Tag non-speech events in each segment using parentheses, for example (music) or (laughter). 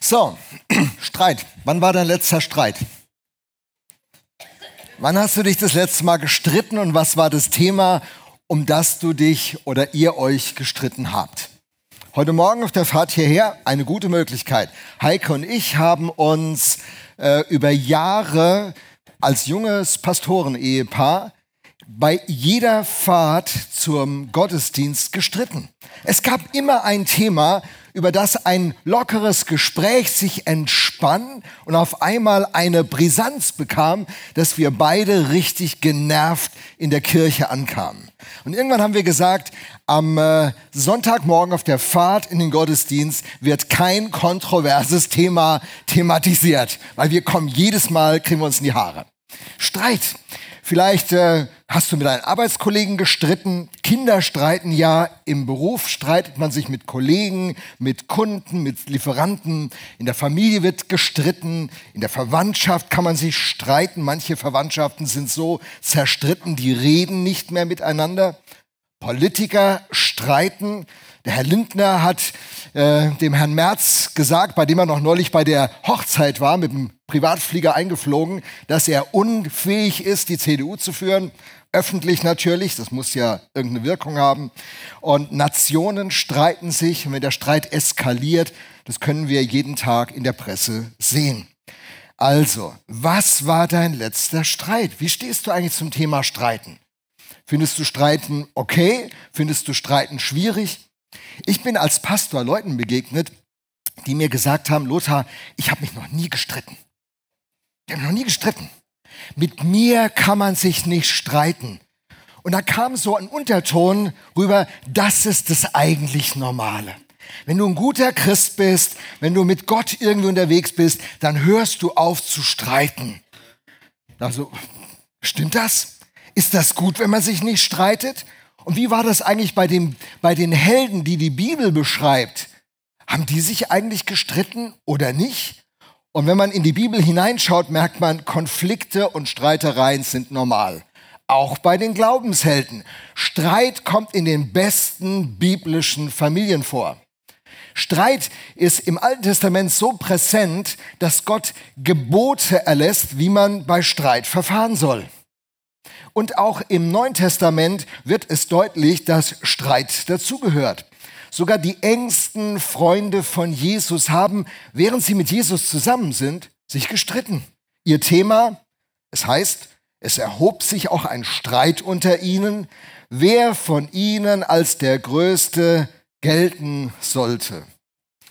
So, (clears throat) Streit. Wann war dein letzter Streit? Wann hast du dich das letzte Mal gestritten und was war das Thema, um das du dich oder ihr euch gestritten habt? Heute Morgen auf der Fahrt hierher eine gute Möglichkeit. Heike und ich haben uns äh, über Jahre als junges Pastoren-Ehepaar bei jeder Fahrt zum Gottesdienst gestritten. Es gab immer ein Thema, über das ein lockeres Gespräch sich entspann und auf einmal eine Brisanz bekam, dass wir beide richtig genervt in der Kirche ankamen. Und irgendwann haben wir gesagt, am äh, Sonntagmorgen auf der Fahrt in den Gottesdienst wird kein kontroverses Thema thematisiert, weil wir kommen jedes Mal, kriegen wir uns in die Haare. Streit. Vielleicht äh, hast du mit deinen Arbeitskollegen gestritten. Kinder streiten ja. Im Beruf streitet man sich mit Kollegen, mit Kunden, mit Lieferanten. In der Familie wird gestritten. In der Verwandtschaft kann man sich streiten. Manche Verwandtschaften sind so zerstritten, die reden nicht mehr miteinander. Politiker streiten. Der Herr Lindner hat äh, dem Herrn Merz gesagt, bei dem er noch neulich bei der Hochzeit war, mit dem Privatflieger eingeflogen, dass er unfähig ist, die CDU zu führen. Öffentlich natürlich, das muss ja irgendeine Wirkung haben. Und Nationen streiten sich und wenn der Streit eskaliert, das können wir jeden Tag in der Presse sehen. Also, was war dein letzter Streit? Wie stehst du eigentlich zum Thema Streiten? Findest du Streiten okay? Findest du Streiten schwierig? Ich bin als Pastor Leuten begegnet, die mir gesagt haben, Lothar, ich habe mich noch nie gestritten. Ich habe noch nie gestritten. Mit mir kann man sich nicht streiten. Und da kam so ein Unterton rüber, das ist das eigentlich Normale. Wenn du ein guter Christ bist, wenn du mit Gott irgendwie unterwegs bist, dann hörst du auf zu streiten. Also, stimmt das? Ist das gut, wenn man sich nicht streitet? Und wie war das eigentlich bei, dem, bei den Helden, die die Bibel beschreibt? Haben die sich eigentlich gestritten oder nicht? Und wenn man in die Bibel hineinschaut, merkt man, Konflikte und Streitereien sind normal. Auch bei den Glaubenshelden. Streit kommt in den besten biblischen Familien vor. Streit ist im Alten Testament so präsent, dass Gott Gebote erlässt, wie man bei Streit verfahren soll. Und auch im Neuen Testament wird es deutlich, dass Streit dazugehört. Sogar die engsten Freunde von Jesus haben, während sie mit Jesus zusammen sind, sich gestritten. Ihr Thema, es heißt, es erhob sich auch ein Streit unter ihnen, wer von ihnen als der Größte gelten sollte.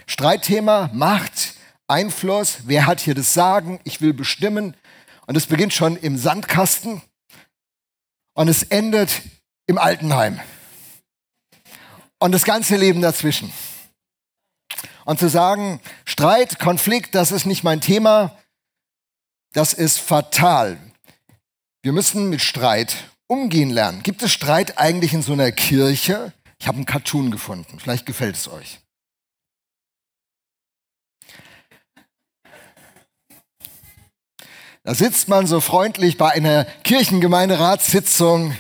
Streitthema, Macht, Einfluss, wer hat hier das Sagen, ich will bestimmen. Und es beginnt schon im Sandkasten und es endet im Altenheim. Und das ganze Leben dazwischen. Und zu sagen, Streit, Konflikt, das ist nicht mein Thema, das ist fatal. Wir müssen mit Streit umgehen lernen. Gibt es Streit eigentlich in so einer Kirche? Ich habe einen Cartoon gefunden, vielleicht gefällt es euch. Da sitzt man so freundlich bei einer Kirchengemeinderatssitzung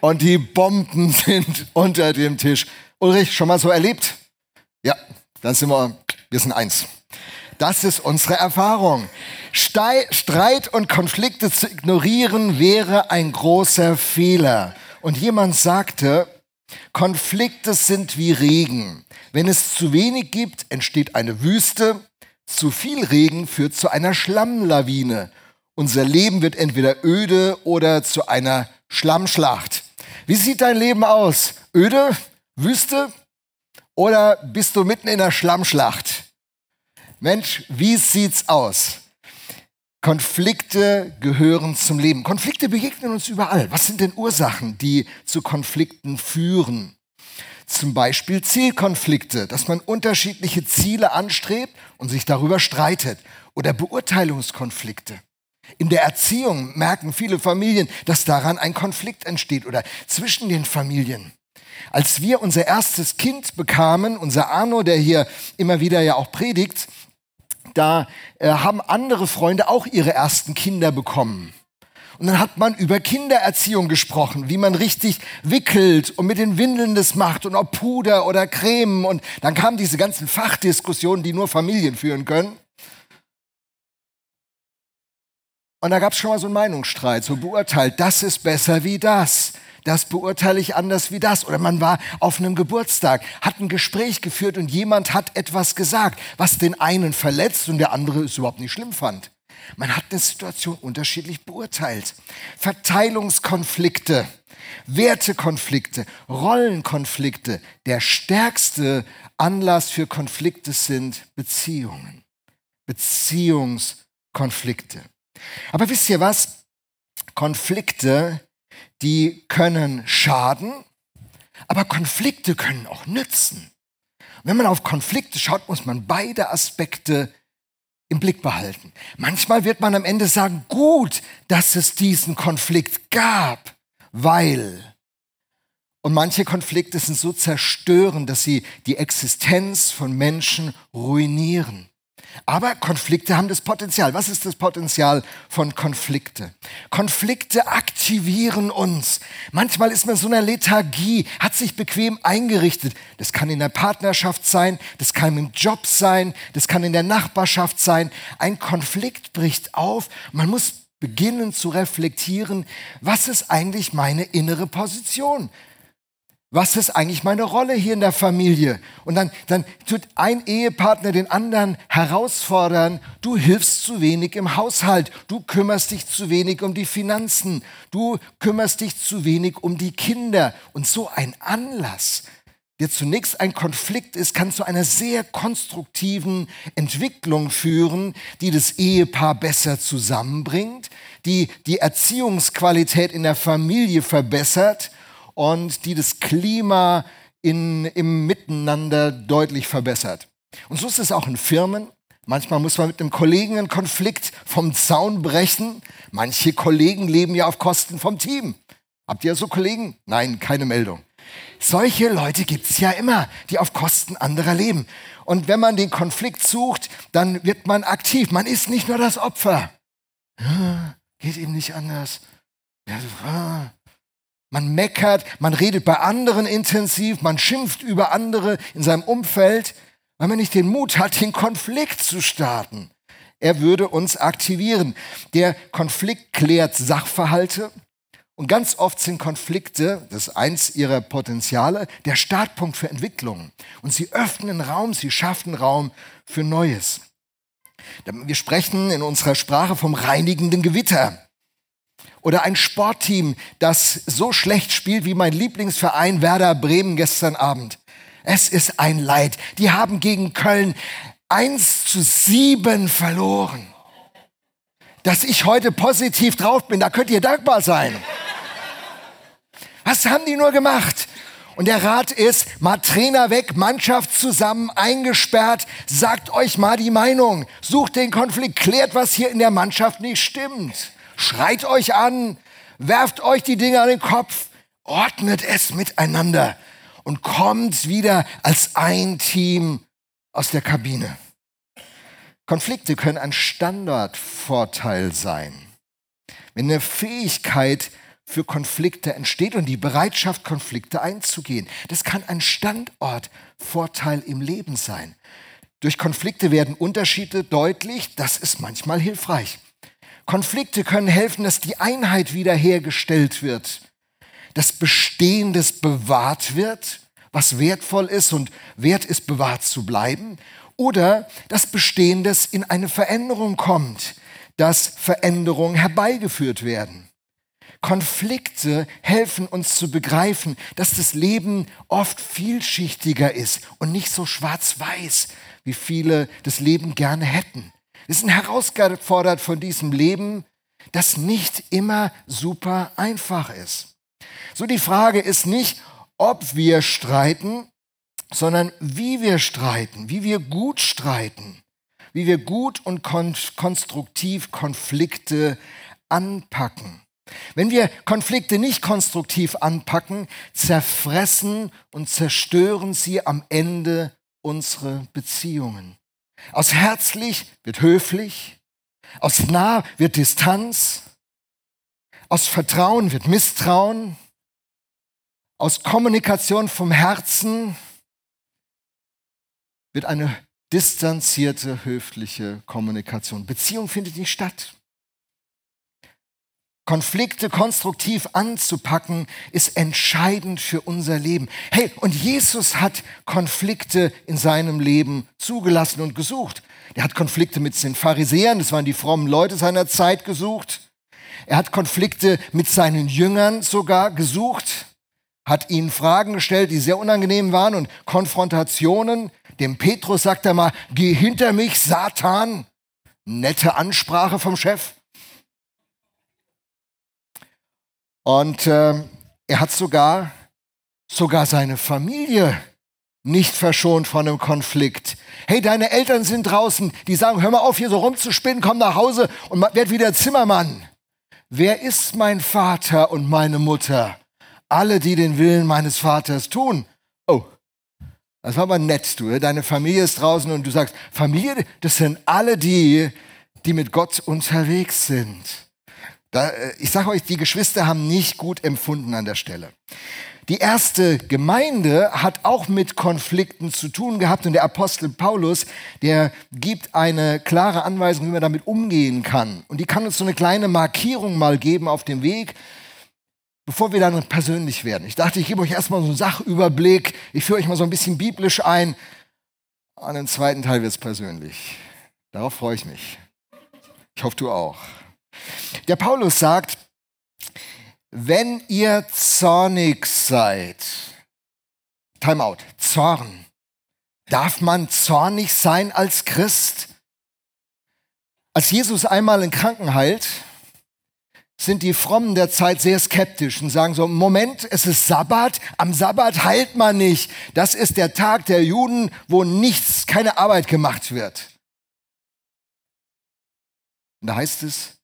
und die Bomben sind (laughs) unter dem Tisch. Ulrich, schon mal so erlebt? Ja, dann sind wir, wir sind eins. Das ist unsere Erfahrung. Streit und Konflikte zu ignorieren wäre ein großer Fehler. Und jemand sagte, Konflikte sind wie Regen. Wenn es zu wenig gibt, entsteht eine Wüste. Zu viel Regen führt zu einer Schlammlawine. Unser Leben wird entweder öde oder zu einer Schlammschlacht. Wie sieht dein Leben aus? Öde? Wüste? Oder bist du mitten in der Schlammschlacht? Mensch, wie sieht's aus? Konflikte gehören zum Leben. Konflikte begegnen uns überall. Was sind denn Ursachen, die zu Konflikten führen? Zum Beispiel Zielkonflikte, dass man unterschiedliche Ziele anstrebt und sich darüber streitet. Oder Beurteilungskonflikte. In der Erziehung merken viele Familien, dass daran ein Konflikt entsteht oder zwischen den Familien. Als wir unser erstes Kind bekamen, unser Arno, der hier immer wieder ja auch predigt, da äh, haben andere Freunde auch ihre ersten Kinder bekommen. Und dann hat man über Kindererziehung gesprochen, wie man richtig wickelt und mit den Windeln das macht und ob Puder oder Creme. Und dann kamen diese ganzen Fachdiskussionen, die nur Familien führen können. Und da gab es schon mal so einen Meinungsstreit, so beurteilt, das ist besser wie das. Das beurteile ich anders wie das. Oder man war auf einem Geburtstag, hat ein Gespräch geführt und jemand hat etwas gesagt, was den einen verletzt und der andere es überhaupt nicht schlimm fand. Man hat eine Situation unterschiedlich beurteilt. Verteilungskonflikte, Wertekonflikte, Rollenkonflikte. Der stärkste Anlass für Konflikte sind Beziehungen. Beziehungskonflikte. Aber wisst ihr was? Konflikte, die können schaden, aber Konflikte können auch nützen. Wenn man auf Konflikte schaut, muss man beide Aspekte im Blick behalten. Manchmal wird man am Ende sagen, gut, dass es diesen Konflikt gab, weil. Und manche Konflikte sind so zerstörend, dass sie die Existenz von Menschen ruinieren. Aber Konflikte haben das Potenzial. Was ist das Potenzial von Konflikte? Konflikte aktivieren uns. Manchmal ist man so einer Lethargie, hat sich bequem eingerichtet. Das kann in der Partnerschaft sein, das kann im Job sein, das kann in der Nachbarschaft sein. Ein Konflikt bricht auf. Man muss beginnen zu reflektieren, was ist eigentlich meine innere Position? Was ist eigentlich meine Rolle hier in der Familie? Und dann, dann tut ein Ehepartner den anderen herausfordern, du hilfst zu wenig im Haushalt, du kümmerst dich zu wenig um die Finanzen, du kümmerst dich zu wenig um die Kinder. Und so ein Anlass, der zunächst ein Konflikt ist, kann zu einer sehr konstruktiven Entwicklung führen, die das Ehepaar besser zusammenbringt, die die Erziehungsqualität in der Familie verbessert und die das Klima in, im Miteinander deutlich verbessert. Und so ist es auch in Firmen. Manchmal muss man mit einem Kollegen einen Konflikt vom Zaun brechen. Manche Kollegen leben ja auf Kosten vom Team. Habt ihr so Kollegen? Nein, keine Meldung. Solche Leute gibt es ja immer, die auf Kosten anderer leben. Und wenn man den Konflikt sucht, dann wird man aktiv. Man ist nicht nur das Opfer. Geht ihm nicht anders. Man meckert, man redet bei anderen intensiv, man schimpft über andere in seinem Umfeld, weil man nicht den Mut hat, den Konflikt zu starten. Er würde uns aktivieren. Der Konflikt klärt Sachverhalte und ganz oft sind Konflikte, das ist eins ihrer Potenziale, der Startpunkt für Entwicklung. Und sie öffnen Raum, sie schaffen Raum für Neues. Wir sprechen in unserer Sprache vom reinigenden Gewitter. Oder ein Sportteam, das so schlecht spielt wie mein Lieblingsverein Werder Bremen gestern Abend. Es ist ein Leid. Die haben gegen Köln 1 zu 7 verloren. Dass ich heute positiv drauf bin, da könnt ihr dankbar sein. Was haben die nur gemacht? Und der Rat ist, mal Trainer weg, Mannschaft zusammen, eingesperrt, sagt euch mal die Meinung, sucht den Konflikt, klärt, was hier in der Mannschaft nicht stimmt schreit euch an, werft euch die Dinge an den Kopf, ordnet es miteinander und kommt wieder als ein Team aus der Kabine. Konflikte können ein Standardvorteil sein. Wenn eine Fähigkeit für Konflikte entsteht und die Bereitschaft, Konflikte einzugehen, das kann ein Standortvorteil im Leben sein. Durch Konflikte werden Unterschiede deutlich, das ist manchmal hilfreich. Konflikte können helfen, dass die Einheit wiederhergestellt wird, dass Bestehendes bewahrt wird, was wertvoll ist und wert ist, bewahrt zu bleiben, oder dass Bestehendes in eine Veränderung kommt, dass Veränderungen herbeigeführt werden. Konflikte helfen uns zu begreifen, dass das Leben oft vielschichtiger ist und nicht so schwarz-weiß, wie viele das Leben gerne hätten. Wir sind herausgefordert von diesem Leben, das nicht immer super einfach ist. So die Frage ist nicht, ob wir streiten, sondern wie wir streiten, wie wir gut streiten, wie wir gut und kon konstruktiv Konflikte anpacken. Wenn wir Konflikte nicht konstruktiv anpacken, zerfressen und zerstören sie am Ende unsere Beziehungen. Aus herzlich wird höflich, aus nah wird Distanz. Aus Vertrauen wird Misstrauen. Aus Kommunikation vom Herzen wird eine distanzierte, höfliche Kommunikation. Beziehung findet nicht statt. Konflikte konstruktiv anzupacken, ist entscheidend für unser Leben. Hey, und Jesus hat Konflikte in seinem Leben zugelassen und gesucht. Er hat Konflikte mit den Pharisäern, das waren die frommen Leute seiner Zeit, gesucht. Er hat Konflikte mit seinen Jüngern sogar gesucht, hat ihnen Fragen gestellt, die sehr unangenehm waren und Konfrontationen. Dem Petrus sagt er mal, geh hinter mich, Satan. Nette Ansprache vom Chef. Und äh, er hat sogar, sogar seine Familie nicht verschont von einem Konflikt. Hey, deine Eltern sind draußen, die sagen, hör mal auf, hier so rumzuspinnen, komm nach Hause und werd wieder Zimmermann. Wer ist mein Vater und meine Mutter? Alle, die den Willen meines Vaters tun. Oh, das war aber nett, du. Deine Familie ist draußen und du sagst, Familie, das sind alle die, die mit Gott unterwegs sind. Da, äh, ich sage euch, die Geschwister haben nicht gut empfunden an der Stelle. Die erste Gemeinde hat auch mit Konflikten zu tun gehabt und der Apostel Paulus, der gibt eine klare Anweisung, wie man damit umgehen kann. Und die kann uns so eine kleine Markierung mal geben auf dem Weg, bevor wir dann persönlich werden. Ich dachte, ich gebe euch erstmal so einen Sachüberblick, ich führe euch mal so ein bisschen biblisch ein. An den zweiten Teil wird es persönlich. Darauf freue ich mich. Ich hoffe, du auch. Der Paulus sagt, wenn ihr zornig seid, Timeout, Zorn. Darf man zornig sein als Christ? Als Jesus einmal einen Kranken heilt, sind die Frommen der Zeit sehr skeptisch und sagen so, Moment, es ist Sabbat, am Sabbat heilt man nicht. Das ist der Tag der Juden, wo nichts, keine Arbeit gemacht wird. Und da heißt es,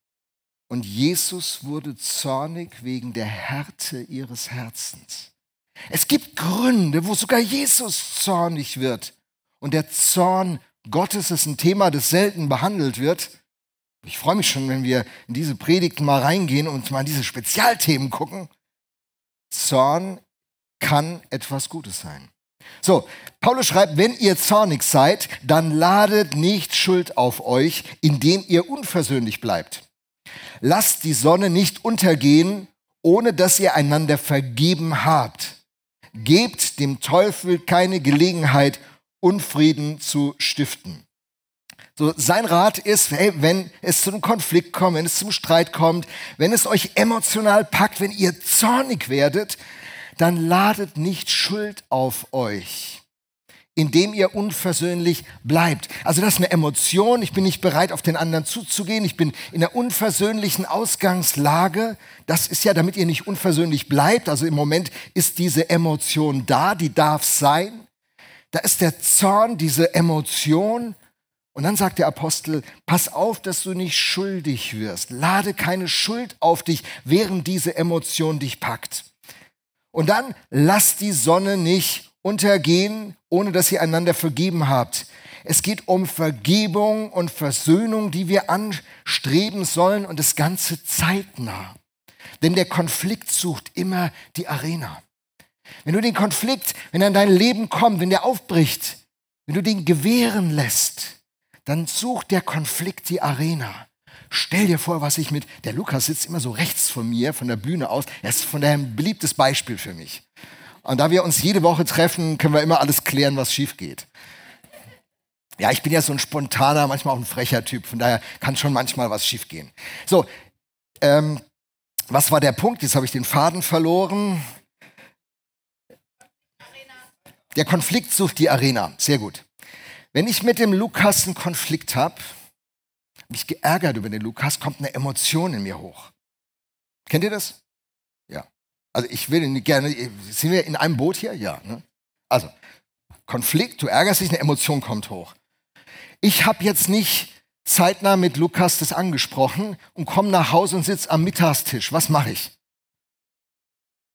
und Jesus wurde zornig wegen der Härte ihres Herzens. Es gibt Gründe, wo sogar Jesus zornig wird. Und der Zorn Gottes ist ein Thema, das selten behandelt wird. Ich freue mich schon, wenn wir in diese Predigten mal reingehen und mal in diese Spezialthemen gucken. Zorn kann etwas Gutes sein. So, Paulus schreibt, wenn ihr zornig seid, dann ladet nicht Schuld auf euch, indem ihr unversöhnlich bleibt. Lasst die Sonne nicht untergehen, ohne dass ihr einander vergeben habt. Gebt dem Teufel keine Gelegenheit, Unfrieden zu stiften. So, sein Rat ist, hey, wenn es zu einem Konflikt kommt, wenn es zum Streit kommt, wenn es euch emotional packt, wenn ihr zornig werdet, dann ladet nicht Schuld auf euch indem ihr unversöhnlich bleibt. Also das ist eine Emotion, ich bin nicht bereit, auf den anderen zuzugehen, ich bin in einer unversöhnlichen Ausgangslage. Das ist ja, damit ihr nicht unversöhnlich bleibt. Also im Moment ist diese Emotion da, die darf sein. Da ist der Zorn, diese Emotion. Und dann sagt der Apostel, pass auf, dass du nicht schuldig wirst. Lade keine Schuld auf dich, während diese Emotion dich packt. Und dann lass die Sonne nicht untergehen, ohne dass ihr einander vergeben habt. Es geht um Vergebung und Versöhnung, die wir anstreben sollen und das Ganze zeitnah. Denn der Konflikt sucht immer die Arena. Wenn du den Konflikt, wenn er in dein Leben kommt, wenn der aufbricht, wenn du den gewähren lässt, dann sucht der Konflikt die Arena. Stell dir vor, was ich mit, der Lukas sitzt immer so rechts von mir, von der Bühne aus. Er ist von daher ein beliebtes Beispiel für mich. Und da wir uns jede Woche treffen, können wir immer alles klären, was schief geht. Ja, ich bin ja so ein spontaner, manchmal auch ein frecher Typ, von daher kann schon manchmal was schief gehen. So, ähm, was war der Punkt? Jetzt habe ich den Faden verloren. Der Konflikt sucht die Arena. Sehr gut. Wenn ich mit dem Lukas einen Konflikt habe, mich geärgert über den Lukas, kommt eine Emotion in mir hoch. Kennt ihr das? Also ich will gerne, sind wir in einem Boot hier? Ja. Ne? Also, Konflikt, du ärgerst dich, eine Emotion kommt hoch. Ich habe jetzt nicht zeitnah mit Lukas das angesprochen und komme nach Hause und sitze am Mittagstisch. Was mache ich?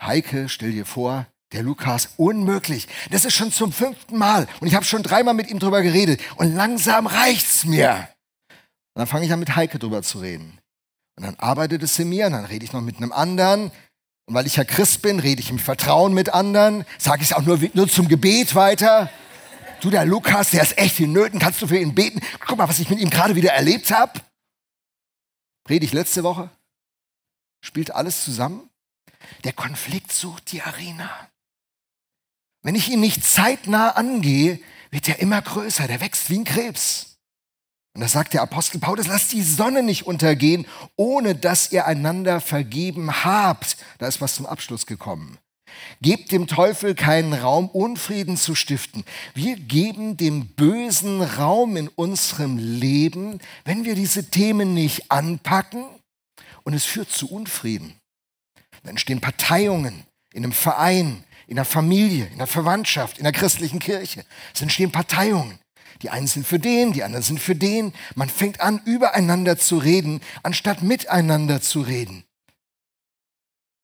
Heike, stell dir vor, der Lukas, unmöglich. Das ist schon zum fünften Mal und ich habe schon dreimal mit ihm drüber geredet und langsam reicht's mir. Und dann fange ich an mit Heike drüber zu reden. Und dann arbeitet es in mir, und dann rede ich noch mit einem anderen. Und weil ich ja Christ bin, rede ich im Vertrauen mit anderen, sage ich es auch nur, nur zum Gebet weiter. Du, der Lukas, der ist echt in Nöten, kannst du für ihn beten? Guck mal, was ich mit ihm gerade wieder erlebt habe. Predigt letzte Woche. Spielt alles zusammen. Der Konflikt sucht die Arena. Wenn ich ihn nicht zeitnah angehe, wird er immer größer, der wächst wie ein Krebs. Und da sagt der Apostel Paulus, lasst die Sonne nicht untergehen, ohne dass ihr einander vergeben habt. Da ist was zum Abschluss gekommen. Gebt dem Teufel keinen Raum, Unfrieden zu stiften. Wir geben dem Bösen Raum in unserem Leben, wenn wir diese Themen nicht anpacken und es führt zu Unfrieden. Dann entstehen Parteiungen in einem Verein, in der Familie, in der Verwandtschaft, in der christlichen Kirche. Es entstehen Parteiungen. Die einen sind für den, die anderen sind für den. Man fängt an, übereinander zu reden, anstatt miteinander zu reden.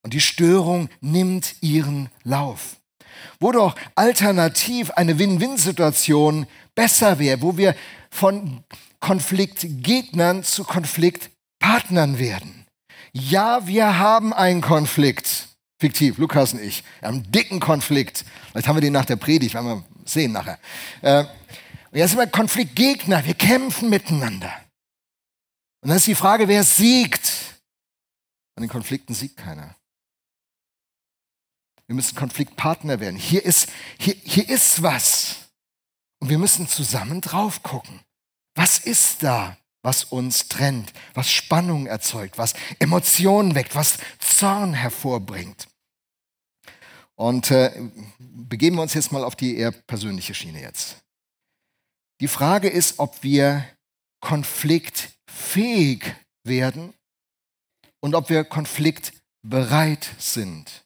Und die Störung nimmt ihren Lauf. Wo doch alternativ eine Win-Win-Situation besser wäre, wo wir von Konfliktgegnern zu Konfliktpartnern werden. Ja, wir haben einen Konflikt. Fiktiv, Lukas und ich. Wir haben einen dicken Konflikt. Vielleicht haben wir den nach der Predigt, werden wir sehen nachher. Äh, und jetzt sind wir Konfliktgegner, wir kämpfen miteinander. Und dann ist die Frage, wer siegt? An den Konflikten siegt keiner. Wir müssen Konfliktpartner werden. Hier ist, hier, hier ist was. Und wir müssen zusammen drauf gucken. Was ist da, was uns trennt, was Spannung erzeugt, was Emotionen weckt, was Zorn hervorbringt? Und äh, begeben wir uns jetzt mal auf die eher persönliche Schiene jetzt. Die Frage ist, ob wir konfliktfähig werden und ob wir konfliktbereit sind.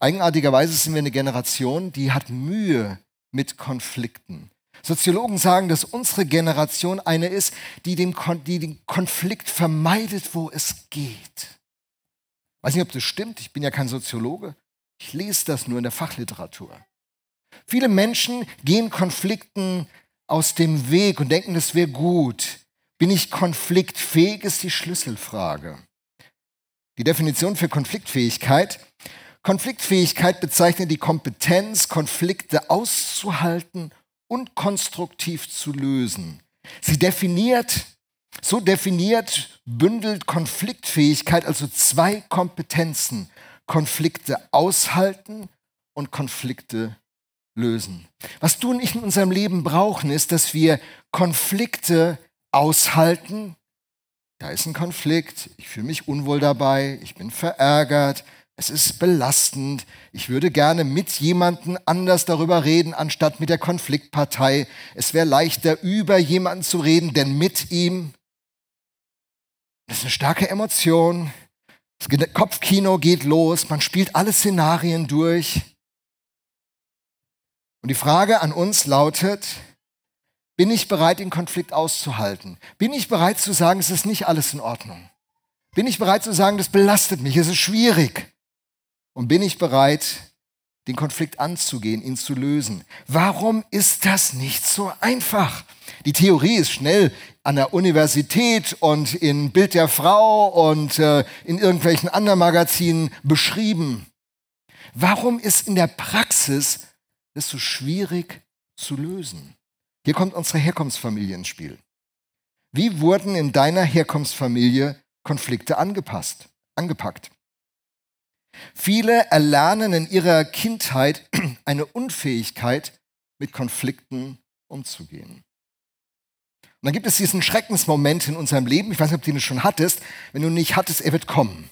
Eigenartigerweise sind wir eine Generation, die hat Mühe mit Konflikten. Soziologen sagen, dass unsere Generation eine ist, die den, Kon die den Konflikt vermeidet, wo es geht. Ich weiß nicht, ob das stimmt, ich bin ja kein Soziologe. Ich lese das nur in der Fachliteratur. Viele Menschen gehen Konflikten aus dem Weg und denken, das wäre gut. Bin ich konfliktfähig, ist die Schlüsselfrage. Die Definition für Konfliktfähigkeit Konfliktfähigkeit bezeichnet die Kompetenz, Konflikte auszuhalten und konstruktiv zu lösen. Sie definiert, so definiert, bündelt Konfliktfähigkeit also zwei Kompetenzen. Konflikte aushalten und Konflikte lösen. Was du und ich in unserem Leben brauchen, ist, dass wir Konflikte aushalten. Da ist ein Konflikt, ich fühle mich unwohl dabei, ich bin verärgert, es ist belastend. Ich würde gerne mit jemandem anders darüber reden, anstatt mit der Konfliktpartei. Es wäre leichter, über jemanden zu reden, denn mit ihm. Das ist eine starke Emotion. Das Kopfkino geht los. Man spielt alle Szenarien durch. Und die Frage an uns lautet, bin ich bereit, den Konflikt auszuhalten? Bin ich bereit zu sagen, es ist nicht alles in Ordnung? Bin ich bereit zu sagen, das belastet mich, es ist schwierig? Und bin ich bereit, den Konflikt anzugehen, ihn zu lösen? Warum ist das nicht so einfach? Die Theorie ist schnell an der Universität und in Bild der Frau und äh, in irgendwelchen anderen Magazinen beschrieben. Warum ist in der Praxis es so schwierig zu lösen? Hier kommt unsere Herkunftsfamilie ins Spiel. Wie wurden in deiner Herkunftsfamilie Konflikte angepasst, angepackt? Viele erlernen in ihrer Kindheit (clears throat) eine Unfähigkeit, mit Konflikten umzugehen. Und dann gibt es diesen Schreckensmoment in unserem Leben, ich weiß nicht, ob du ihn schon hattest, wenn du nicht hattest, er wird kommen.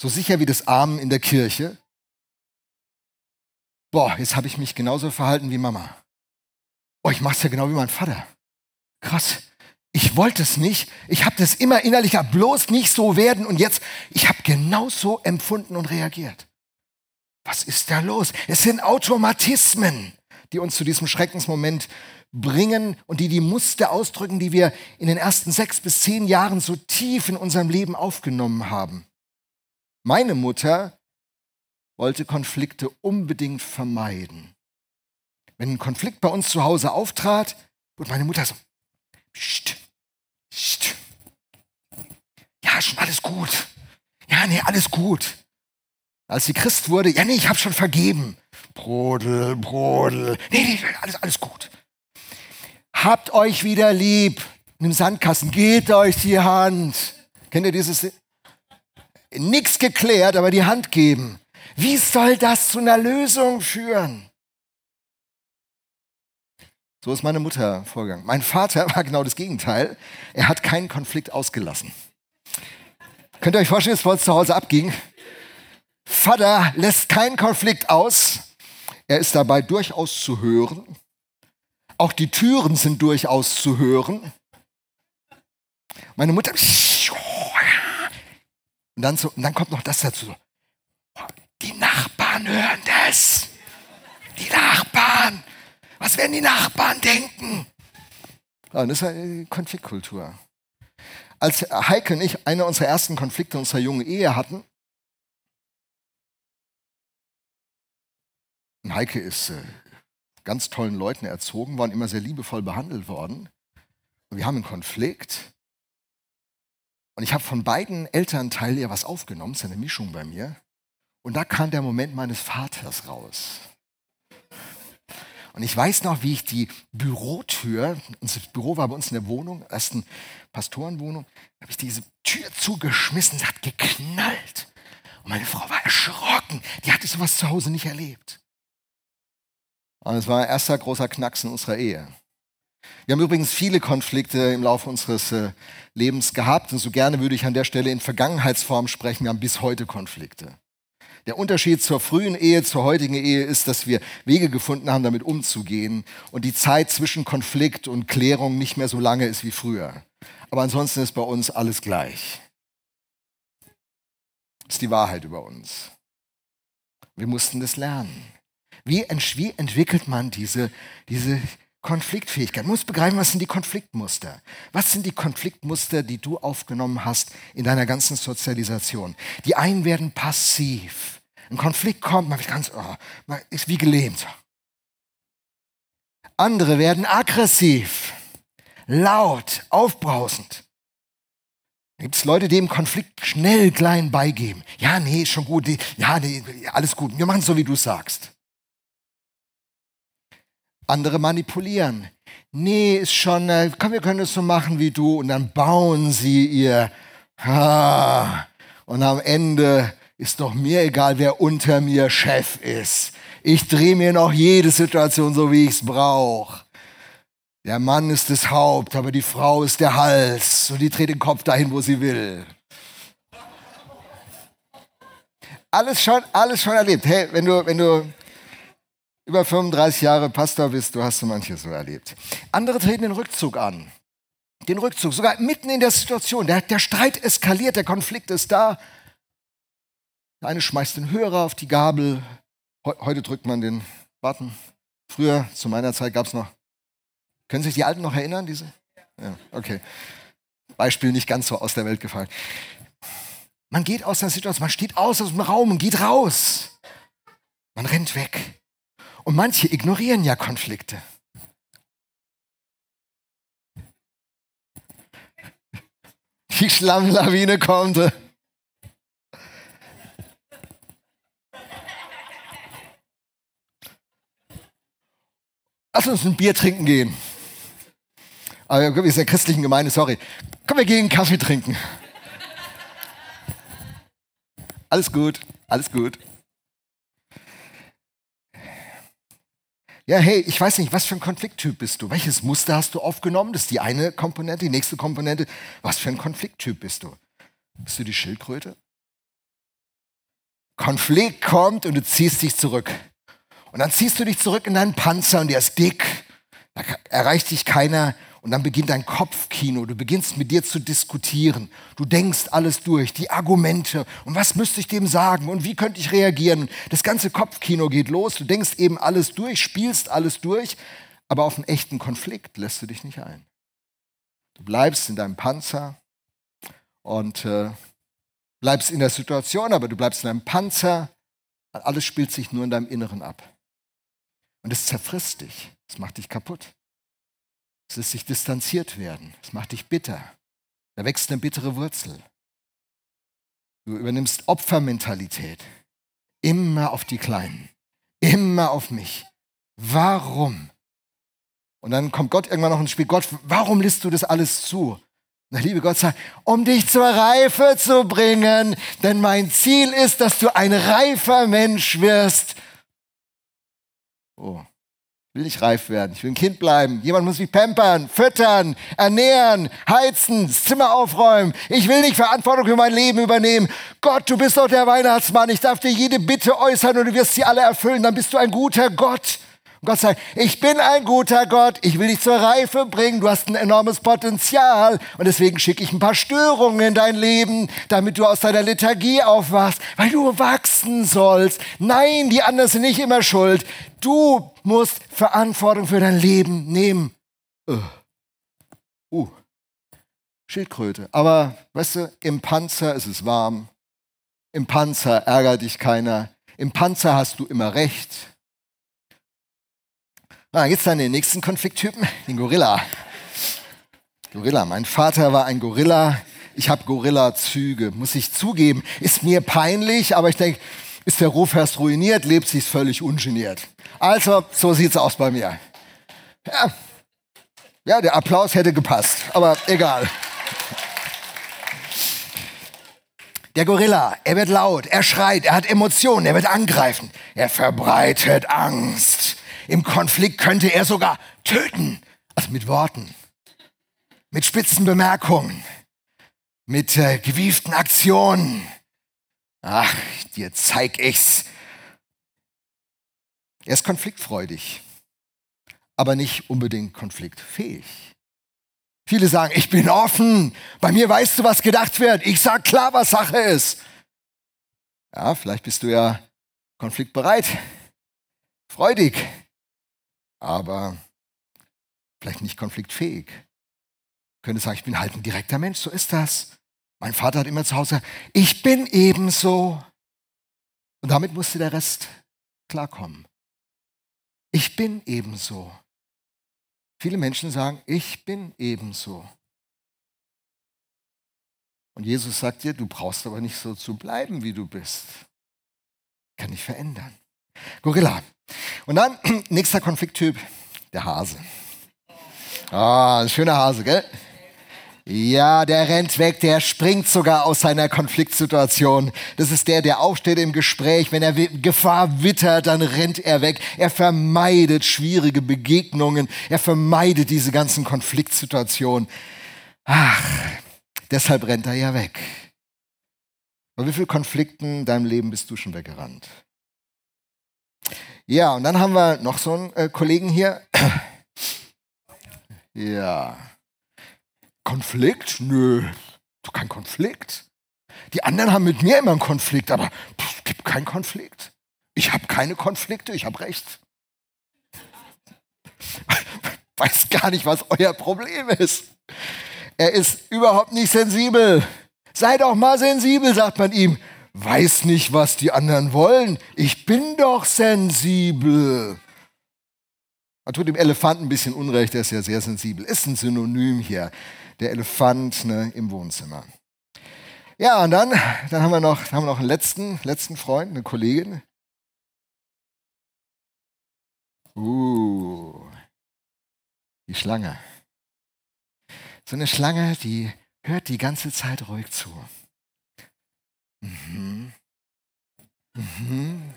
So sicher wie das Armen in der Kirche. Boah, jetzt habe ich mich genauso verhalten wie Mama. Oh, ich mache es ja genau wie mein Vater. Krass ich wollte es nicht, ich habe das immer innerlich, bloß nicht so werden und jetzt, ich habe genauso empfunden und reagiert. Was ist da los? Es sind Automatismen, die uns zu diesem Schreckensmoment bringen und die die Muster ausdrücken, die wir in den ersten sechs bis zehn Jahren so tief in unserem Leben aufgenommen haben. Meine Mutter wollte Konflikte unbedingt vermeiden. Wenn ein Konflikt bei uns zu Hause auftrat, wurde meine Mutter so, Psst, ja, schon alles gut. Ja, nee, alles gut. Als sie Christ wurde, ja, nee, ich habe schon vergeben. Brodel, Brodel. Nee, nee, alles, alles gut. Habt euch wieder lieb. In dem Sandkasten geht euch die Hand. Kennt ihr dieses? Nichts geklärt, aber die Hand geben. Wie soll das zu einer Lösung führen? So ist meine Mutter vorgegangen. Mein Vater war genau das Gegenteil. Er hat keinen Konflikt ausgelassen. Könnt ihr euch vorstellen, was zu Hause abging? Vater lässt keinen Konflikt aus. Er ist dabei durchaus zu hören. Auch die Türen sind durchaus zu hören. Meine Mutter. (laughs) Und dann, so, und dann kommt noch das dazu. Die Nachbarn hören das. Die Nachbarn. Was werden die Nachbarn denken? Das ist eine Konfliktkultur. Als Heike und ich eine unserer ersten Konflikte unserer jungen Ehe hatten, und Heike ist äh, ganz tollen Leuten erzogen worden, immer sehr liebevoll behandelt worden. Und wir haben einen Konflikt. Und ich habe von beiden Elternteilen ja was aufgenommen, das ist eine Mischung bei mir. Und da kam der Moment meines Vaters raus. Und ich weiß noch, wie ich die Bürotür, unser Büro war bei uns in der Wohnung, ersten Pastorenwohnung, habe ich diese Tür zugeschmissen, es hat geknallt. Und meine Frau war erschrocken. Die hatte sowas zu Hause nicht erlebt. Und es war ein erster großer Knacks in unserer Ehe. Wir haben übrigens viele Konflikte im Laufe unseres äh, Lebens gehabt und so gerne würde ich an der Stelle in Vergangenheitsform sprechen. Wir haben bis heute Konflikte. Der Unterschied zur frühen Ehe, zur heutigen Ehe ist, dass wir Wege gefunden haben, damit umzugehen und die Zeit zwischen Konflikt und Klärung nicht mehr so lange ist wie früher. Aber ansonsten ist bei uns alles gleich. Das ist die Wahrheit über uns. Wir mussten das lernen. Wie, wie entwickelt man diese, diese Konfliktfähigkeit? Man muss begreifen, was sind die Konfliktmuster? Was sind die Konfliktmuster, die du aufgenommen hast in deiner ganzen Sozialisation? Die einen werden passiv. Ein Konflikt kommt, man wird ganz, oh, man ist wie gelähmt. Andere werden aggressiv, laut, aufbrausend. Gibt es Leute, die im Konflikt schnell klein beigeben. Ja, nee, ist schon gut. Ja, nee, alles gut. Wir machen es so, wie du sagst. Andere manipulieren. Nee, ist schon, äh, komm, wir können es so machen wie du. Und dann bauen sie ihr. Ha, und am Ende ist doch mir egal, wer unter mir Chef ist. Ich drehe mir noch jede Situation so, wie ich es brauche. Der Mann ist das Haupt, aber die Frau ist der Hals und die dreht den Kopf dahin, wo sie will. Alles schon, alles schon erlebt. Hey, wenn du, wenn du über 35 Jahre Pastor bist, du hast so manches so erlebt. Andere treten den Rückzug an. Den Rückzug, sogar mitten in der Situation. Der, der Streit eskaliert, der Konflikt ist da. Der eine schmeißt den Hörer auf die Gabel. Heute drückt man den Button. Früher, zu meiner Zeit, gab es noch. Können sich die Alten noch erinnern, diese? Ja, okay. Beispiel nicht ganz so aus der Welt gefallen. Man geht aus der Situation, man steht aus aus dem Raum und geht raus. Man rennt weg. Und manche ignorieren ja Konflikte. Die Schlammlawine kommt. Lass uns ein Bier trinken gehen. Aber wir sind in der christlichen Gemeinde, sorry. Komm, wir gehen Kaffee trinken. Alles gut, alles gut. Ja, hey, ich weiß nicht, was für ein Konflikttyp bist du? Welches Muster hast du aufgenommen? Das ist die eine Komponente. Die nächste Komponente, was für ein Konflikttyp bist du? Bist du die Schildkröte? Konflikt kommt und du ziehst dich zurück. Und dann ziehst du dich zurück in deinen Panzer und der ist dick. Da erreicht dich keiner. Und dann beginnt dein Kopfkino. Du beginnst mit dir zu diskutieren. Du denkst alles durch, die Argumente. Und was müsste ich dem sagen? Und wie könnte ich reagieren? Das ganze Kopfkino geht los. Du denkst eben alles durch, spielst alles durch. Aber auf einen echten Konflikt lässt du dich nicht ein. Du bleibst in deinem Panzer und äh, bleibst in der Situation, aber du bleibst in deinem Panzer. Alles spielt sich nur in deinem Inneren ab. Und es zerfrisst dich. Es macht dich kaputt. Es lässt sich distanziert werden. Es macht dich bitter. Da wächst eine bittere Wurzel. Du übernimmst Opfermentalität. Immer auf die Kleinen. Immer auf mich. Warum? Und dann kommt Gott irgendwann noch ins Spiel. Gott, warum lässt du das alles zu? Der liebe Gott sagt, um dich zur Reife zu bringen, denn mein Ziel ist, dass du ein reifer Mensch wirst. Oh, will nicht reif werden. Ich will ein Kind bleiben. Jemand muss mich pampern, füttern, ernähren, heizen, das Zimmer aufräumen. Ich will nicht Verantwortung für mein Leben übernehmen. Gott, du bist doch der Weihnachtsmann. Ich darf dir jede Bitte äußern und du wirst sie alle erfüllen. Dann bist du ein guter Gott. Gott sagt, ich bin ein guter Gott, ich will dich zur Reife bringen, du hast ein enormes Potenzial und deswegen schicke ich ein paar Störungen in dein Leben, damit du aus deiner Lethargie aufwachst, weil du wachsen sollst. Nein, die anderen sind nicht immer schuld. Du musst Verantwortung für dein Leben nehmen. Uh, uh. Schildkröte. Aber weißt du, im Panzer ist es warm. Im Panzer ärgert dich keiner. Im Panzer hast du immer recht. Na, geht's dann den nächsten Konflikttypen, den Gorilla. Gorilla. Mein Vater war ein Gorilla. Ich habe Gorilla-Züge, muss ich zugeben. Ist mir peinlich, aber ich denke, ist der Ruf erst ruiniert, lebt sich völlig ungeniert. Also, so sieht's aus bei mir. Ja, ja der Applaus hätte gepasst, aber egal. Der Gorilla, er wird laut, er schreit, er hat Emotionen, er wird angreifen, er verbreitet Angst. Im Konflikt könnte er sogar töten. Also mit Worten, mit spitzen Bemerkungen, mit äh, gewieften Aktionen. Ach, dir zeig ich's. Er ist konfliktfreudig, aber nicht unbedingt konfliktfähig. Viele sagen, ich bin offen, bei mir weißt du, was gedacht wird, ich sag klar, was Sache ist. Ja, vielleicht bist du ja konfliktbereit, freudig, aber vielleicht nicht konfliktfähig. Ich könnte sagen, ich bin halt ein direkter Mensch, so ist das. Mein Vater hat immer zu Hause, ich bin ebenso. Und damit musste der Rest klarkommen. Ich bin ebenso. Viele Menschen sagen, ich bin ebenso. Und Jesus sagt dir, du brauchst aber nicht so zu bleiben, wie du bist. Kann ich verändern. Gorilla. Und dann, (clears throat) nächster Konflikttyp, der Hase. Ah, ein schöner Hase, gell? Ja, der rennt weg, der springt sogar aus seiner Konfliktsituation. Das ist der, der aufsteht im Gespräch. Wenn er Gefahr wittert, dann rennt er weg. Er vermeidet schwierige Begegnungen. Er vermeidet diese ganzen Konfliktsituationen. Ach, deshalb rennt er ja weg. Bei wie vielen Konflikten in deinem Leben bist du schon weggerannt? Ja, und dann haben wir noch so einen äh, Kollegen hier. (clears throat) ja. Konflikt? Nö, kein Konflikt. Die anderen haben mit mir immer einen Konflikt, aber es gibt keinen Konflikt. Ich habe keine Konflikte, ich habe recht. (laughs) Weiß gar nicht, was euer Problem ist. Er ist überhaupt nicht sensibel. Sei doch mal sensibel, sagt man ihm weiß nicht, was die anderen wollen. Ich bin doch sensibel. Man tut dem Elefanten ein bisschen Unrecht, der ist ja sehr sensibel. Ist ein Synonym hier, der Elefant ne, im Wohnzimmer. Ja, und dann, dann haben wir noch, haben wir noch einen letzten, letzten Freund, eine Kollegin. Uh, die Schlange. So eine Schlange, die hört die ganze Zeit ruhig zu. Mhm. Mhm.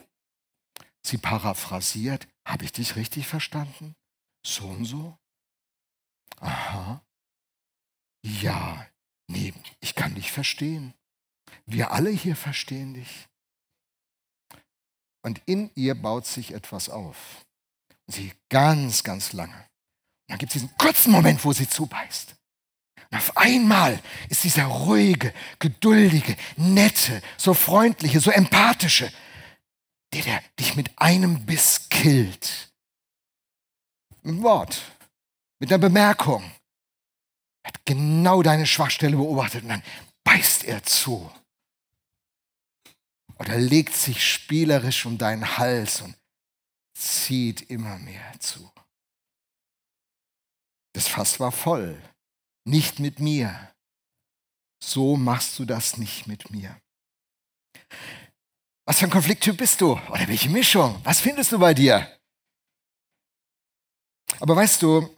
Sie paraphrasiert. Habe ich dich richtig verstanden? So und so? Aha. Ja, nee, ich kann dich verstehen. Wir alle hier verstehen dich. Und in ihr baut sich etwas auf. sie ganz, ganz lange. Und dann gibt es diesen kurzen Moment, wo sie zubeißt. Und auf einmal ist dieser ruhige, geduldige, nette, so freundliche, so empathische, der, der dich mit einem Biss killt. Mit einem Wort, mit einer Bemerkung. Er hat genau deine Schwachstelle beobachtet und dann beißt er zu. Oder legt sich spielerisch um deinen Hals und zieht immer mehr zu. Das Fass war voll nicht mit mir. So machst du das nicht mit mir. Was für ein Konflikttyp bist du? Oder welche Mischung? Was findest du bei dir? Aber weißt du,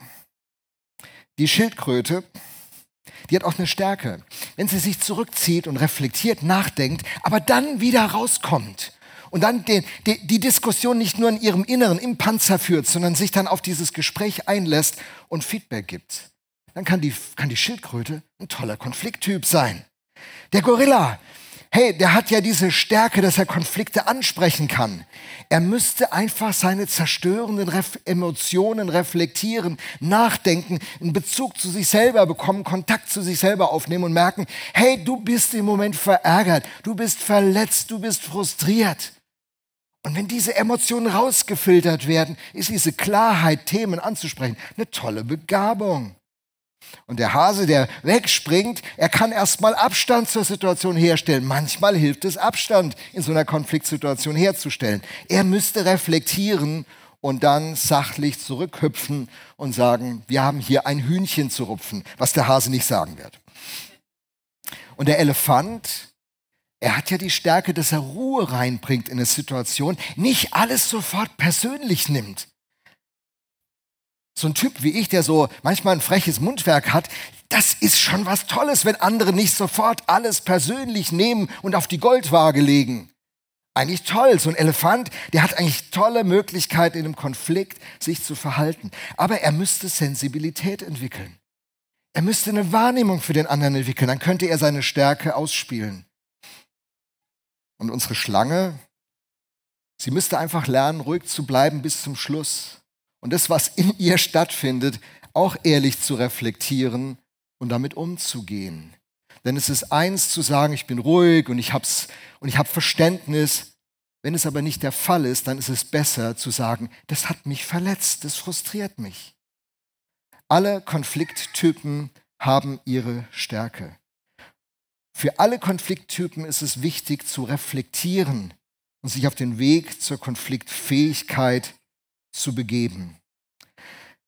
die Schildkröte, die hat auch eine Stärke. Wenn sie sich zurückzieht und reflektiert, nachdenkt, aber dann wieder rauskommt und dann die, die, die, Diskussion nicht nur in ihrem Inneren, im Panzer führt, sondern sich dann auf dieses Gespräch einlässt und Feedback gibt, dann kann die, kann die Schildkröte ein toller Konflikttyp sein. Der Gorilla, hey, der hat ja diese Stärke, dass er Konflikte ansprechen kann. Er müsste einfach seine zerstörenden Ref Emotionen reflektieren, nachdenken, einen Bezug zu sich selber bekommen, Kontakt zu sich selber aufnehmen und merken, hey, du bist im Moment verärgert, du bist verletzt, du bist frustriert. Und wenn diese Emotionen rausgefiltert werden, ist diese Klarheit, Themen anzusprechen, eine tolle Begabung. Und der Hase, der wegspringt, er kann erstmal Abstand zur Situation herstellen. Manchmal hilft es, Abstand in so einer Konfliktsituation herzustellen. Er müsste reflektieren und dann sachlich zurückhüpfen und sagen, wir haben hier ein Hühnchen zu rupfen, was der Hase nicht sagen wird. Und der Elefant, er hat ja die Stärke, dass er Ruhe reinbringt in eine Situation, nicht alles sofort persönlich nimmt so ein Typ wie ich, der so manchmal ein freches Mundwerk hat, das ist schon was Tolles, wenn andere nicht sofort alles persönlich nehmen und auf die Goldwaage legen. Eigentlich toll, so ein Elefant, der hat eigentlich tolle Möglichkeiten in einem Konflikt sich zu verhalten. Aber er müsste Sensibilität entwickeln. Er müsste eine Wahrnehmung für den anderen entwickeln, dann könnte er seine Stärke ausspielen. Und unsere Schlange, sie müsste einfach lernen, ruhig zu bleiben bis zum Schluss und das, was in ihr stattfindet, auch ehrlich zu reflektieren und damit umzugehen. Denn es ist eins zu sagen, ich bin ruhig und ich hab's und ich habe Verständnis. Wenn es aber nicht der Fall ist, dann ist es besser zu sagen, das hat mich verletzt, das frustriert mich. Alle Konflikttypen haben ihre Stärke. Für alle Konflikttypen ist es wichtig zu reflektieren und sich auf den Weg zur Konfliktfähigkeit zu begeben.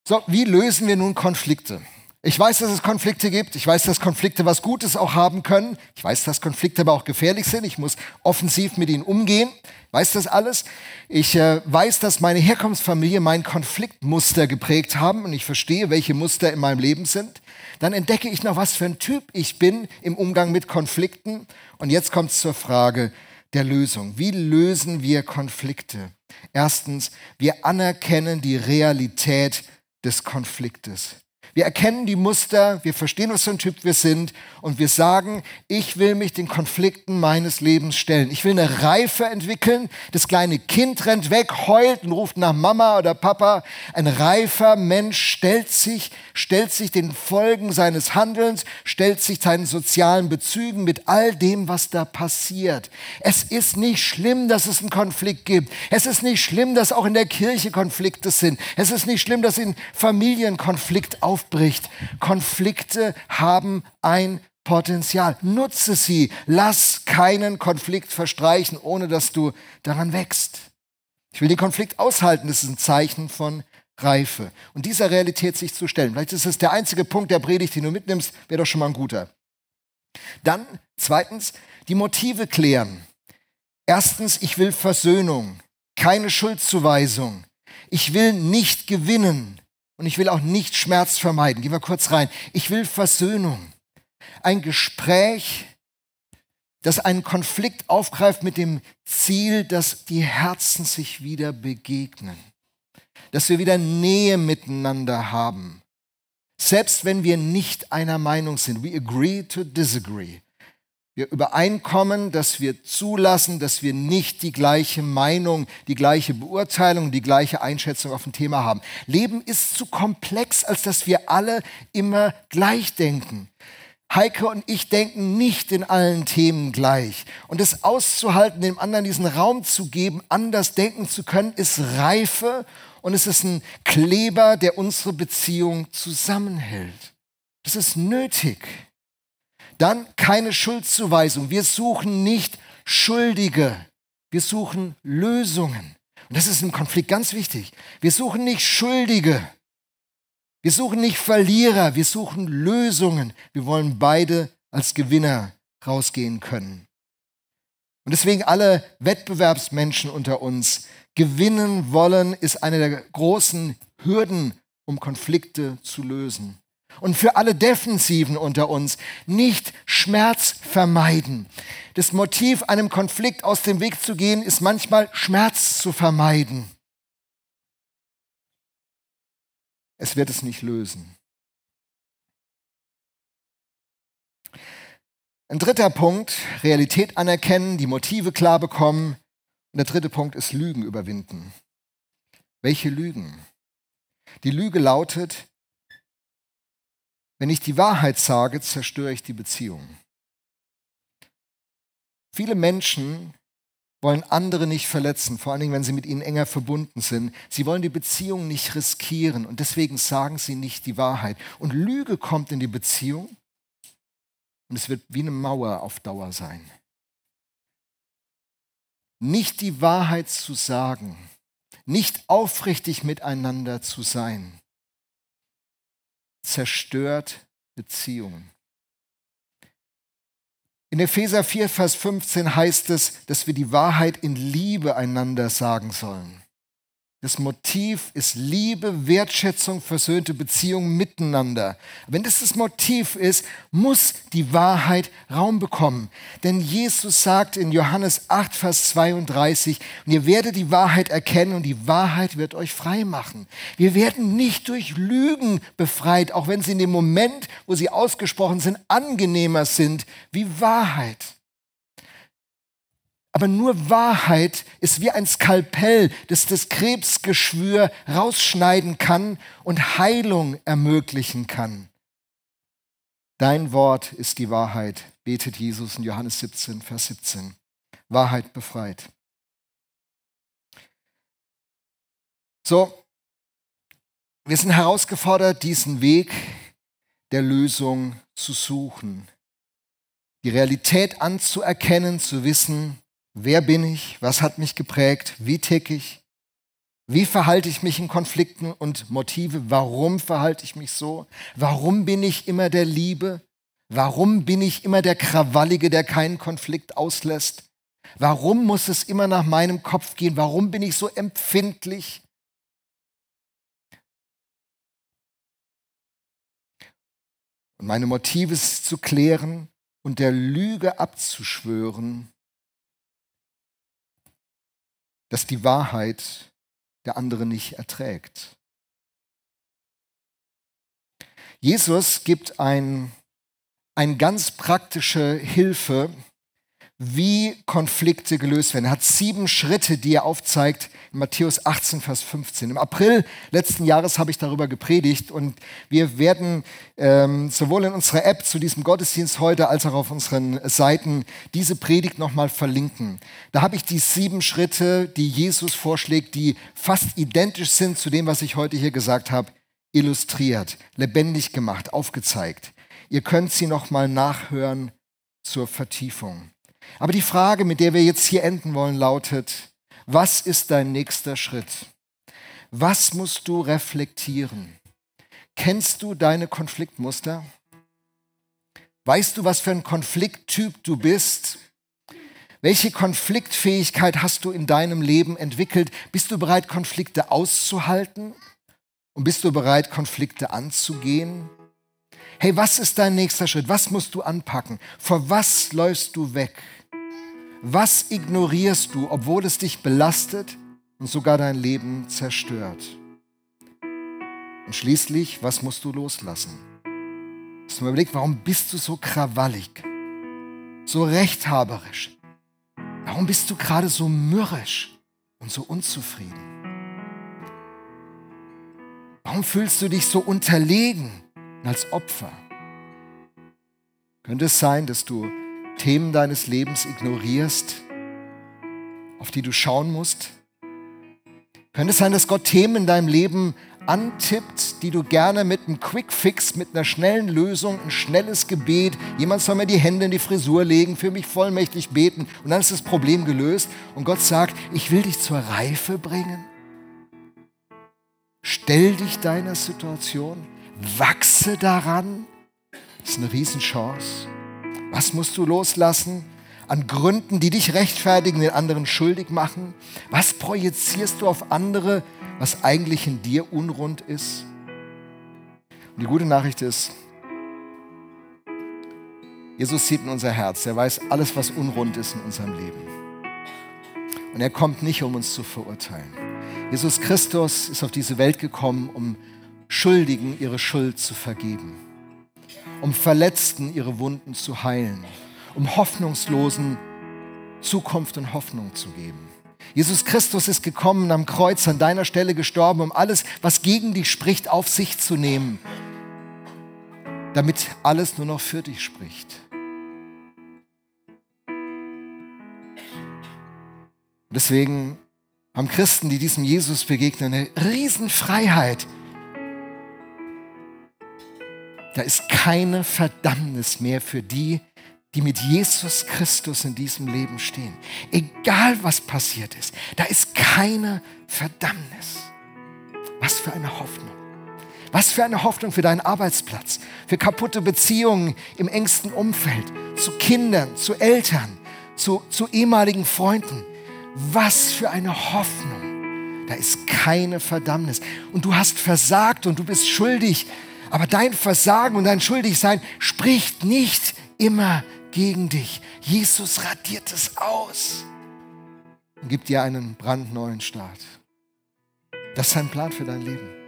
So, wie lösen wir nun Konflikte? Ich weiß, dass es Konflikte gibt. Ich weiß, dass Konflikte was Gutes auch haben können. Ich weiß, dass Konflikte aber auch gefährlich sind. Ich muss offensiv mit ihnen umgehen. Ich weiß das alles. Ich äh, weiß, dass meine Herkunftsfamilie mein Konfliktmuster geprägt haben und ich verstehe, welche Muster in meinem Leben sind. Dann entdecke ich noch, was für ein Typ ich bin im Umgang mit Konflikten. Und jetzt kommt es zur Frage der Lösung. Wie lösen wir Konflikte? Erstens, wir anerkennen die Realität des Konfliktes. Wir erkennen die Muster, wir verstehen, was für ein Typ wir sind und wir sagen, ich will mich den Konflikten meines Lebens stellen. Ich will eine Reife entwickeln. Das kleine Kind rennt weg, heult und ruft nach Mama oder Papa. Ein reifer Mensch stellt sich, stellt sich den Folgen seines Handelns, stellt sich seinen sozialen Bezügen mit all dem, was da passiert. Es ist nicht schlimm, dass es einen Konflikt gibt. Es ist nicht schlimm, dass auch in der Kirche Konflikte sind. Es ist nicht schlimm, dass in Familien Konflikt auf aufbricht. Konflikte haben ein Potenzial. Nutze sie. Lass keinen Konflikt verstreichen, ohne dass du daran wächst. Ich will den Konflikt aushalten. Das ist ein Zeichen von Reife. Und dieser Realität sich zu stellen. Vielleicht ist es der einzige Punkt der Predigt, den du mitnimmst, wäre doch schon mal ein guter. Dann, zweitens, die Motive klären. Erstens, ich will Versöhnung, keine Schuldzuweisung. Ich will nicht gewinnen. Und ich will auch nicht Schmerz vermeiden. Gehen wir kurz rein. Ich will Versöhnung. Ein Gespräch, das einen Konflikt aufgreift mit dem Ziel, dass die Herzen sich wieder begegnen. Dass wir wieder Nähe miteinander haben. Selbst wenn wir nicht einer Meinung sind. We agree to disagree. Wir übereinkommen, dass wir zulassen, dass wir nicht die gleiche Meinung, die gleiche Beurteilung, die gleiche Einschätzung auf ein Thema haben. Leben ist zu komplex, als dass wir alle immer gleich denken. Heike und ich denken nicht in allen Themen gleich. Und es auszuhalten, dem anderen diesen Raum zu geben, anders denken zu können, ist Reife und es ist ein Kleber, der unsere Beziehung zusammenhält. Das ist nötig. Dann keine Schuldzuweisung. Wir suchen nicht Schuldige. Wir suchen Lösungen. Und das ist im Konflikt ganz wichtig. Wir suchen nicht Schuldige. Wir suchen nicht Verlierer. Wir suchen Lösungen. Wir wollen beide als Gewinner rausgehen können. Und deswegen alle Wettbewerbsmenschen unter uns gewinnen wollen, ist eine der großen Hürden, um Konflikte zu lösen. Und für alle Defensiven unter uns nicht Schmerz vermeiden. Das Motiv, einem Konflikt aus dem Weg zu gehen, ist manchmal Schmerz zu vermeiden. Es wird es nicht lösen. Ein dritter Punkt, Realität anerkennen, die Motive klar bekommen. Und der dritte Punkt ist Lügen überwinden. Welche Lügen? Die Lüge lautet, wenn ich die Wahrheit sage, zerstöre ich die Beziehung. Viele Menschen wollen andere nicht verletzen, vor allen Dingen, wenn sie mit ihnen enger verbunden sind. Sie wollen die Beziehung nicht riskieren und deswegen sagen sie nicht die Wahrheit. Und Lüge kommt in die Beziehung und es wird wie eine Mauer auf Dauer sein. Nicht die Wahrheit zu sagen, nicht aufrichtig miteinander zu sein, zerstört Beziehungen. In Epheser 4, Vers 15 heißt es, dass wir die Wahrheit in Liebe einander sagen sollen. Das Motiv ist Liebe, Wertschätzung, versöhnte Beziehung miteinander. Wenn das das Motiv ist, muss die Wahrheit Raum bekommen. Denn Jesus sagt in Johannes 8, Vers 32, und ihr werdet die Wahrheit erkennen und die Wahrheit wird euch frei machen. Wir werden nicht durch Lügen befreit, auch wenn sie in dem Moment, wo sie ausgesprochen sind, angenehmer sind wie Wahrheit. Aber nur Wahrheit ist wie ein Skalpell, das das Krebsgeschwür rausschneiden kann und Heilung ermöglichen kann. Dein Wort ist die Wahrheit, betet Jesus in Johannes 17, Vers 17. Wahrheit befreit. So, wir sind herausgefordert, diesen Weg der Lösung zu suchen, die Realität anzuerkennen, zu wissen, Wer bin ich? Was hat mich geprägt? Wie ticke ich? Wie verhalte ich mich in Konflikten und Motive? Warum verhalte ich mich so? Warum bin ich immer der Liebe? Warum bin ich immer der Krawallige, der keinen Konflikt auslässt? Warum muss es immer nach meinem Kopf gehen? Warum bin ich so empfindlich? Und meine Motive zu klären und der Lüge abzuschwören, dass die Wahrheit der andere nicht erträgt. Jesus gibt ein, eine ganz praktische Hilfe, wie Konflikte gelöst werden. Er hat sieben Schritte, die er aufzeigt in Matthäus 18, Vers 15. Im April letzten Jahres habe ich darüber gepredigt und wir werden ähm, sowohl in unserer App zu diesem Gottesdienst heute als auch auf unseren Seiten diese Predigt nochmal verlinken. Da habe ich die sieben Schritte, die Jesus vorschlägt, die fast identisch sind zu dem, was ich heute hier gesagt habe, illustriert, lebendig gemacht, aufgezeigt. Ihr könnt sie nochmal nachhören zur Vertiefung. Aber die Frage, mit der wir jetzt hier enden wollen, lautet, was ist dein nächster Schritt? Was musst du reflektieren? Kennst du deine Konfliktmuster? Weißt du, was für ein Konflikttyp du bist? Welche Konfliktfähigkeit hast du in deinem Leben entwickelt? Bist du bereit, Konflikte auszuhalten? Und bist du bereit, Konflikte anzugehen? Hey, was ist dein nächster Schritt? Was musst du anpacken? Vor was läufst du weg? Was ignorierst du, obwohl es dich belastet und sogar dein Leben zerstört? Und schließlich, was musst du loslassen? Hast du mal überlegt, warum bist du so krawallig, so rechthaberisch? Warum bist du gerade so mürrisch und so unzufrieden? Warum fühlst du dich so unterlegen als Opfer? Könnte es sein, dass du Themen deines Lebens ignorierst, auf die du schauen musst? Könnte es sein, dass Gott Themen in deinem Leben antippt, die du gerne mit einem Quick-Fix, mit einer schnellen Lösung, ein schnelles Gebet, jemand soll mir die Hände in die Frisur legen, für mich vollmächtig beten und dann ist das Problem gelöst und Gott sagt, ich will dich zur Reife bringen. Stell dich deiner Situation, wachse daran. Das ist eine Riesenchance. Was musst du loslassen? an Gründen, die dich rechtfertigen, den anderen schuldig machen? Was projizierst du auf andere, was eigentlich in dir unrund ist? Und die gute Nachricht ist, Jesus sieht in unser Herz. Er weiß alles, was unrund ist in unserem Leben. Und er kommt nicht, um uns zu verurteilen. Jesus Christus ist auf diese Welt gekommen, um Schuldigen ihre Schuld zu vergeben, um Verletzten ihre Wunden zu heilen, um Hoffnungslosen Zukunft und Hoffnung zu geben. Jesus Christus ist gekommen, am Kreuz an deiner Stelle gestorben, um alles, was gegen dich spricht, auf sich zu nehmen, damit alles nur noch für dich spricht. Deswegen haben Christen, die diesem Jesus begegnen, eine Riesenfreiheit. Da ist keine Verdammnis mehr für die, die mit Jesus Christus in diesem Leben stehen. Egal was passiert ist, da ist keine Verdammnis. Was für eine Hoffnung. Was für eine Hoffnung für deinen Arbeitsplatz, für kaputte Beziehungen im engsten Umfeld, zu Kindern, zu Eltern, zu, zu ehemaligen Freunden. Was für eine Hoffnung. Da ist keine Verdammnis. Und du hast versagt und du bist schuldig. Aber dein Versagen und dein Schuldigsein spricht nicht immer gegen dich. Jesus radiert es aus und gibt dir einen brandneuen Start. Das ist sein Plan für dein Leben.